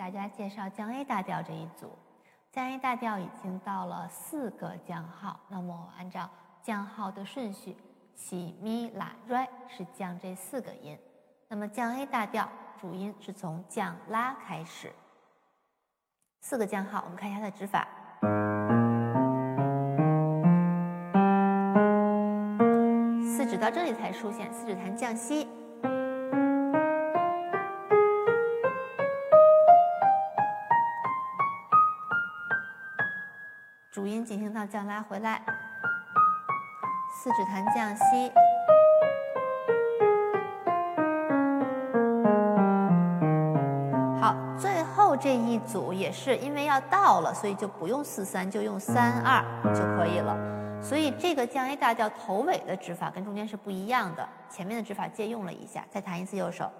大家介绍降 A 大调这一组。降 A 大调已经到了四个降号，那么按照降号的顺序，西、咪、拉、瑞是降这四个音。那么降 A 大调主音是从降拉开始，四个降号，我们看一下它的指法。四指到这里才出现，四指弹降西。主音进行到降拉回来，四指弹降西。好，最后这一组也是因为要到了，所以就不用四三，就用三二就可以了。所以这个降 A 大调头尾的指法跟中间是不一样的，前面的指法借用了一下。再弹一次右手。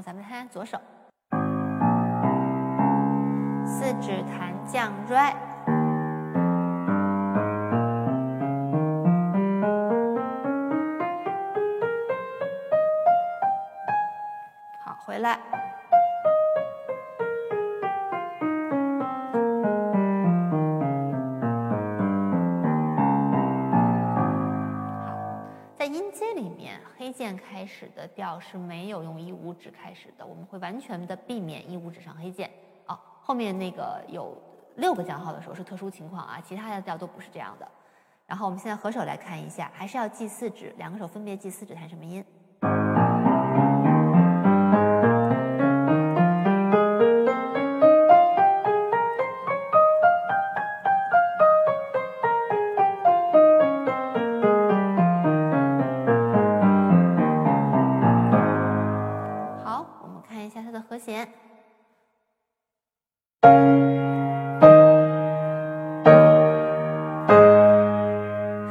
咱们先左手，四指弹降 re，好，回来。开始的调是没有用一五指开始的，我们会完全的避免一五指上黑键。哦，后面那个有六个降号的时候是特殊情况啊，其他的调都不是这样的。然后我们现在合手来看一下，还是要记四指，两个手分别记四指弹什么音。看一下它的和弦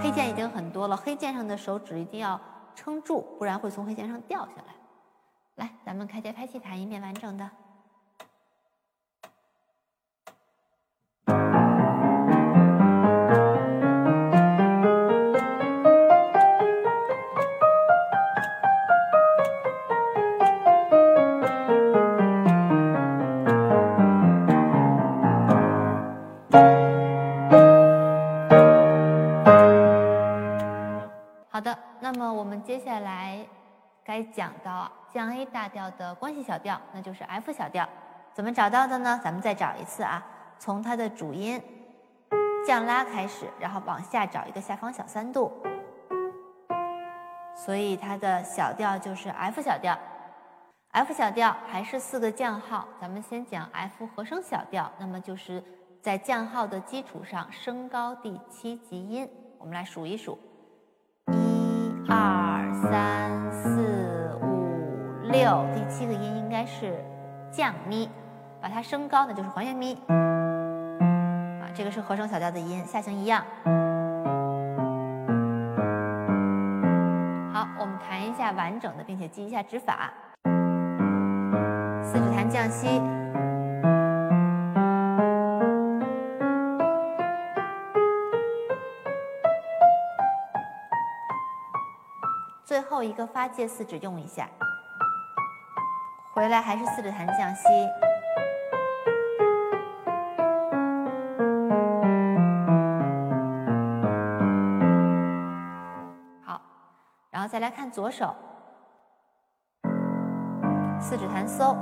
黑键已经很多了，黑键上的手指一定要撑住，不然会从黑键上掉下来。来，咱们开节拍器弹一遍完整。的，该讲到降 A 大调的关系小调，那就是 F 小调。怎么找到的呢？咱们再找一次啊，从它的主音降拉开始，然后往下找一个下方小三度，所以它的小调就是 F 小调。F 小调还是四个降号，咱们先讲 F 和声小调，那么就是在降号的基础上升高第七级音，我们来数一数。一二三四六，第七个音应该是降咪，把它升高，呢就是还原咪。啊，这个是和声小调的音，下行一样。好，我们弹一下完整的，并且记一下指法。四指弹降西。最后一个发界四指用一下，回来还是四指弹降西。好，然后再来看左手，四指弹搜。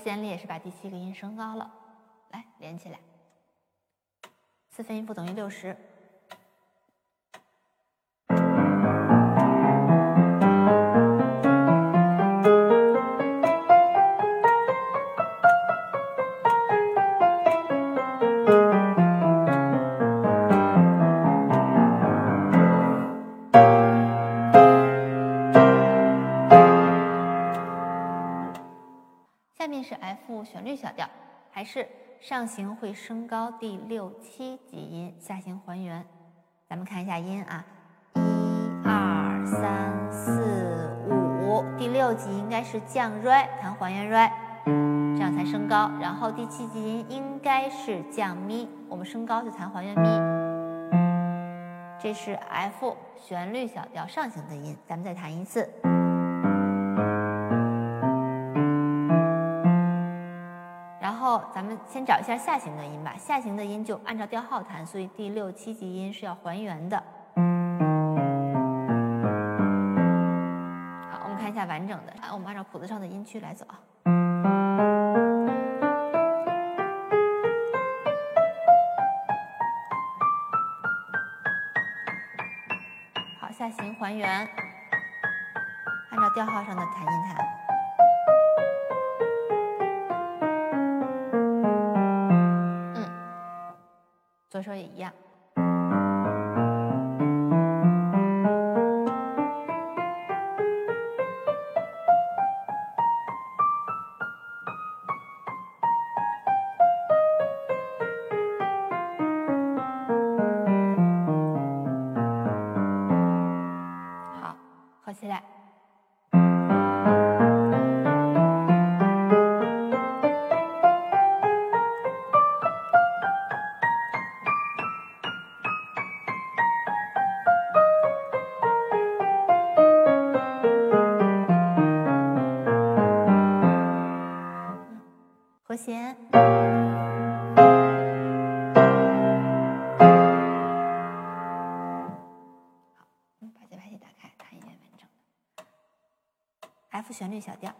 弦里也是把第七个音升高了，来连起来。四分音符等于六十。面是 F 旋律小调，还是上行会升高第六七级音，下行还原。咱们看一下音啊，一二三四五，第六级应该是降 re 弹还原 re，这样才升高。然后第七级音应该是降咪，我们升高就弹还原咪。这是 F 旋律小调上行的音，咱们再弹一次。先找一下下行的音吧，下行的音就按照调号弹，所以第六七级音是要还原的。好，我们看一下完整的，我们按照谱子上的音区来走啊。好，下行还原，按照调号上的弹音弹。左手也一样。和弦。好，把节拍器打开，弹一遍完整的 F 旋律小调。